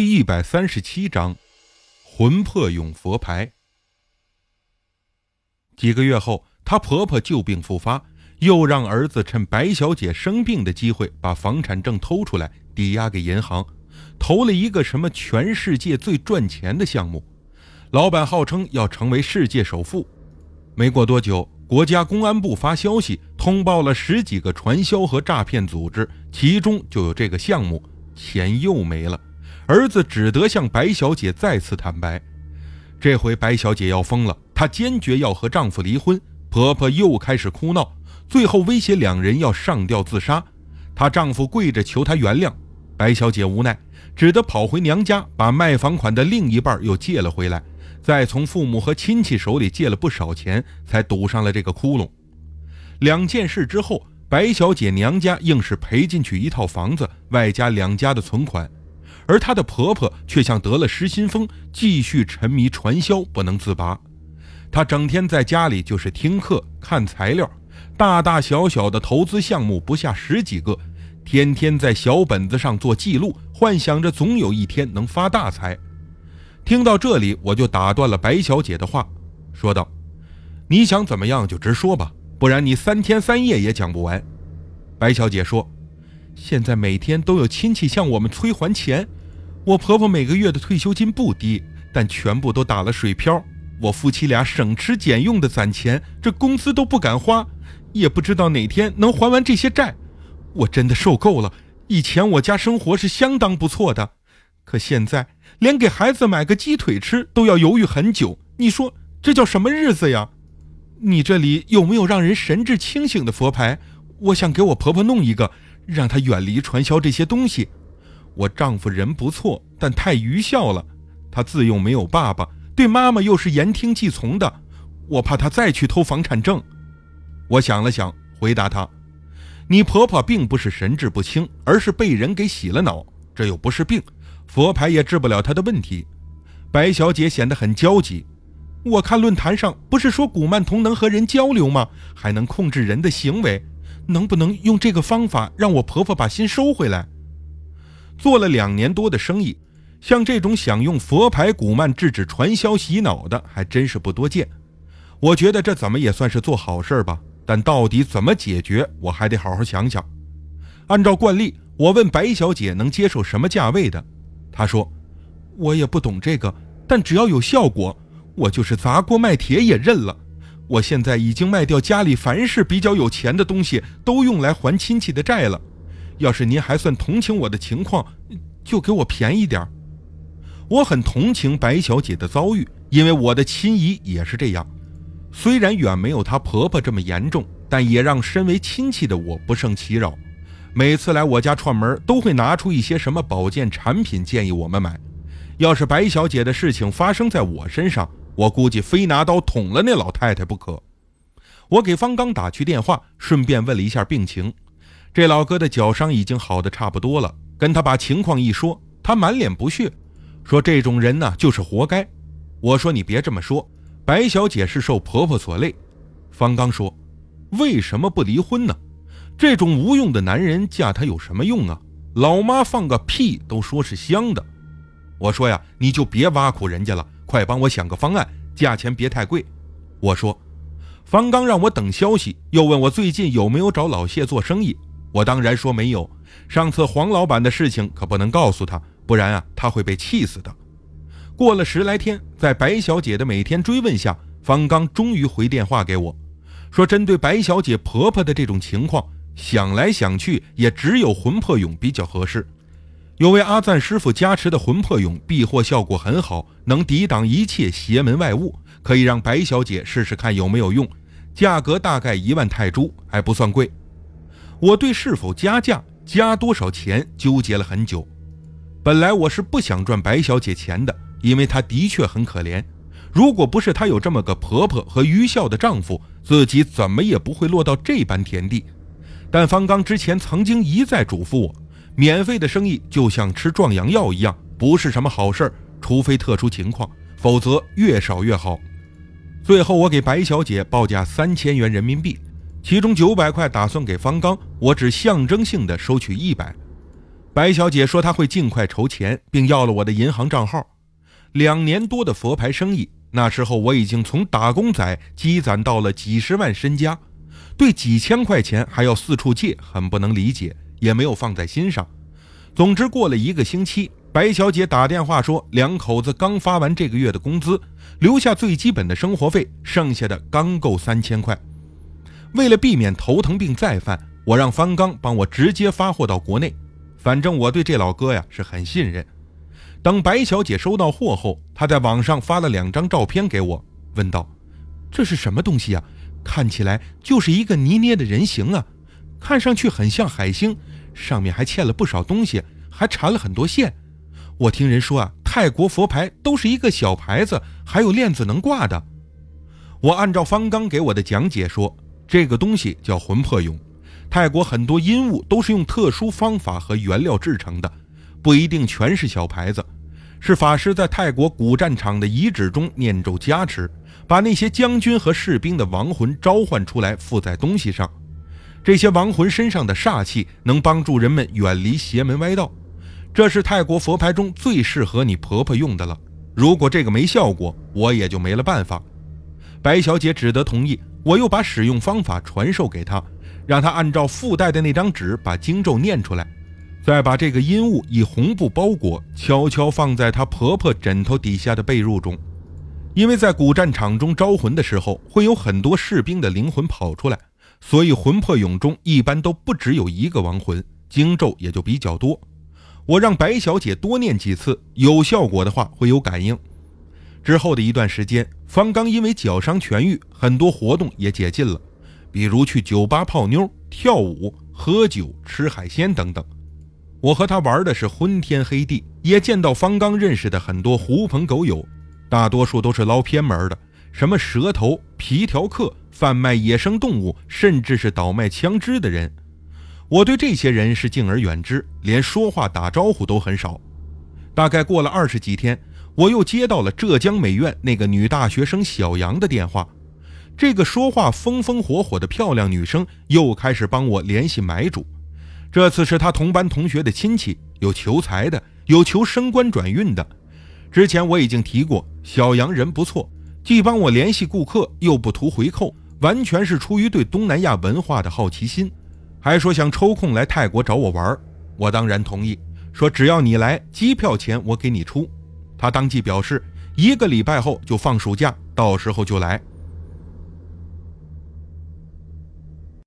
第一百三十七章，魂魄永佛牌。几个月后，她婆婆旧病复发，又让儿子趁白小姐生病的机会把房产证偷出来，抵押给银行，投了一个什么全世界最赚钱的项目，老板号称要成为世界首富。没过多久，国家公安部发消息通报了十几个传销和诈骗组织，其中就有这个项目，钱又没了。儿子只得向白小姐再次坦白，这回白小姐要疯了，她坚决要和丈夫离婚。婆婆又开始哭闹，最后威胁两人要上吊自杀。她丈夫跪着求她原谅，白小姐无奈，只得跑回娘家，把卖房款的另一半又借了回来，再从父母和亲戚手里借了不少钱，才堵上了这个窟窿。两件事之后，白小姐娘家硬是赔进去一套房子，外加两家的存款。而她的婆婆却像得了失心疯，继续沉迷传销不能自拔。她整天在家里就是听课、看材料，大大小小的投资项目不下十几个，天天在小本子上做记录，幻想着总有一天能发大财。听到这里，我就打断了白小姐的话，说道：“你想怎么样就直说吧，不然你三天三夜也讲不完。”白小姐说：“现在每天都有亲戚向我们催还钱。”我婆婆每个月的退休金不低，但全部都打了水漂。我夫妻俩省吃俭用的攒钱，这工资都不敢花，也不知道哪天能还完这些债。我真的受够了。以前我家生活是相当不错的，可现在连给孩子买个鸡腿吃都要犹豫很久。你说这叫什么日子呀？你这里有没有让人神志清醒的佛牌？我想给我婆婆弄一个，让她远离传销这些东西。我丈夫人不错，但太愚孝了。他自幼没有爸爸，对妈妈又是言听计从的。我怕他再去偷房产证。我想了想，回答他：“你婆婆并不是神志不清，而是被人给洗了脑，这又不是病，佛牌也治不了她的问题。”白小姐显得很焦急。我看论坛上不是说古曼童能和人交流吗？还能控制人的行为，能不能用这个方法让我婆婆把心收回来？做了两年多的生意，像这种想用佛牌古曼制止传销洗脑的，还真是不多见。我觉得这怎么也算是做好事吧，但到底怎么解决，我还得好好想想。按照惯例，我问白小姐能接受什么价位的，她说：“我也不懂这个，但只要有效果，我就是砸锅卖铁也认了。我现在已经卖掉家里凡是比较有钱的东西，都用来还亲戚的债了。”要是您还算同情我的情况，就给我便宜点我很同情白小姐的遭遇，因为我的亲姨也是这样。虽然远没有她婆婆这么严重，但也让身为亲戚的我不胜其扰。每次来我家串门，都会拿出一些什么保健产品建议我们买。要是白小姐的事情发生在我身上，我估计非拿刀捅了那老太太不可。我给方刚打去电话，顺便问了一下病情。这老哥的脚伤已经好的差不多了，跟他把情况一说，他满脸不屑，说：“这种人呢，就是活该。”我说：“你别这么说，白小姐是受婆婆所累。”方刚说：“为什么不离婚呢？这种无用的男人嫁她有什么用啊？老妈放个屁都说是香的。”我说：“呀，你就别挖苦人家了，快帮我想个方案，价钱别太贵。”我说：“方刚让我等消息，又问我最近有没有找老谢做生意。”我当然说没有，上次黄老板的事情可不能告诉他，不然啊他会被气死的。过了十来天，在白小姐的每天追问下，方刚终于回电话给我，说针对白小姐婆婆的这种情况，想来想去也只有魂魄俑比较合适。有位阿赞师傅加持的魂魄俑避祸效果很好，能抵挡一切邪门外物，可以让白小姐试试看有没有用。价格大概一万泰铢，还不算贵。我对是否加价、加多少钱纠结了很久。本来我是不想赚白小姐钱的，因为她的确很可怜。如果不是她有这么个婆婆和愚孝的丈夫，自己怎么也不会落到这般田地。但方刚之前曾经一再嘱咐我，免费的生意就像吃壮阳药一样，不是什么好事儿，除非特殊情况，否则越少越好。最后，我给白小姐报价三千元人民币。其中九百块打算给方刚，我只象征性的收取一百。白小姐说她会尽快筹钱，并要了我的银行账号。两年多的佛牌生意，那时候我已经从打工仔积攒到了几十万身家，对几千块钱还要四处借，很不能理解，也没有放在心上。总之，过了一个星期，白小姐打电话说，两口子刚发完这个月的工资，留下最基本的生活费，剩下的刚够三千块。为了避免头疼病再犯，我让方刚帮我直接发货到国内。反正我对这老哥呀是很信任。等白小姐收到货后，她在网上发了两张照片给我，问道：“这是什么东西啊？看起来就是一个泥捏的人形啊，看上去很像海星，上面还嵌了不少东西，还缠了很多线。我听人说啊，泰国佛牌都是一个小牌子，还有链子能挂的。”我按照方刚给我的讲解说，这个东西叫魂魄俑。泰国很多阴物都是用特殊方法和原料制成的，不一定全是小牌子，是法师在泰国古战场的遗址中念咒加持，把那些将军和士兵的亡魂召唤出来附在东西上。这些亡魂身上的煞气能帮助人们远离邪门歪道，这是泰国佛牌中最适合你婆婆用的了。如果这个没效果，我也就没了办法。白小姐只得同意，我又把使用方法传授给她。让她按照附带的那张纸把经咒念出来，再把这个阴物以红布包裹，悄悄放在她婆婆枕头底下的被褥中。因为在古战场中招魂的时候，会有很多士兵的灵魂跑出来，所以魂魄俑中一般都不只有一个亡魂，经咒也就比较多。我让白小姐多念几次，有效果的话会有感应。之后的一段时间，方刚因为脚伤痊愈，很多活动也解禁了。比如去酒吧泡妞、跳舞、喝酒、吃海鲜等等，我和他玩的是昏天黑地，也见到方刚认识的很多狐朋狗友，大多数都是捞偏门的，什么蛇头、皮条客、贩卖野生动物，甚至是倒卖枪支的人。我对这些人是敬而远之，连说话打招呼都很少。大概过了二十几天，我又接到了浙江美院那个女大学生小杨的电话。这个说话风风火火的漂亮女生又开始帮我联系买主，这次是她同班同学的亲戚，有求财的，有求升官转运的。之前我已经提过，小杨人不错，既帮我联系顾客，又不图回扣，完全是出于对东南亚文化的好奇心，还说想抽空来泰国找我玩。我当然同意，说只要你来，机票钱我给你出。他当即表示，一个礼拜后就放暑假，到时候就来。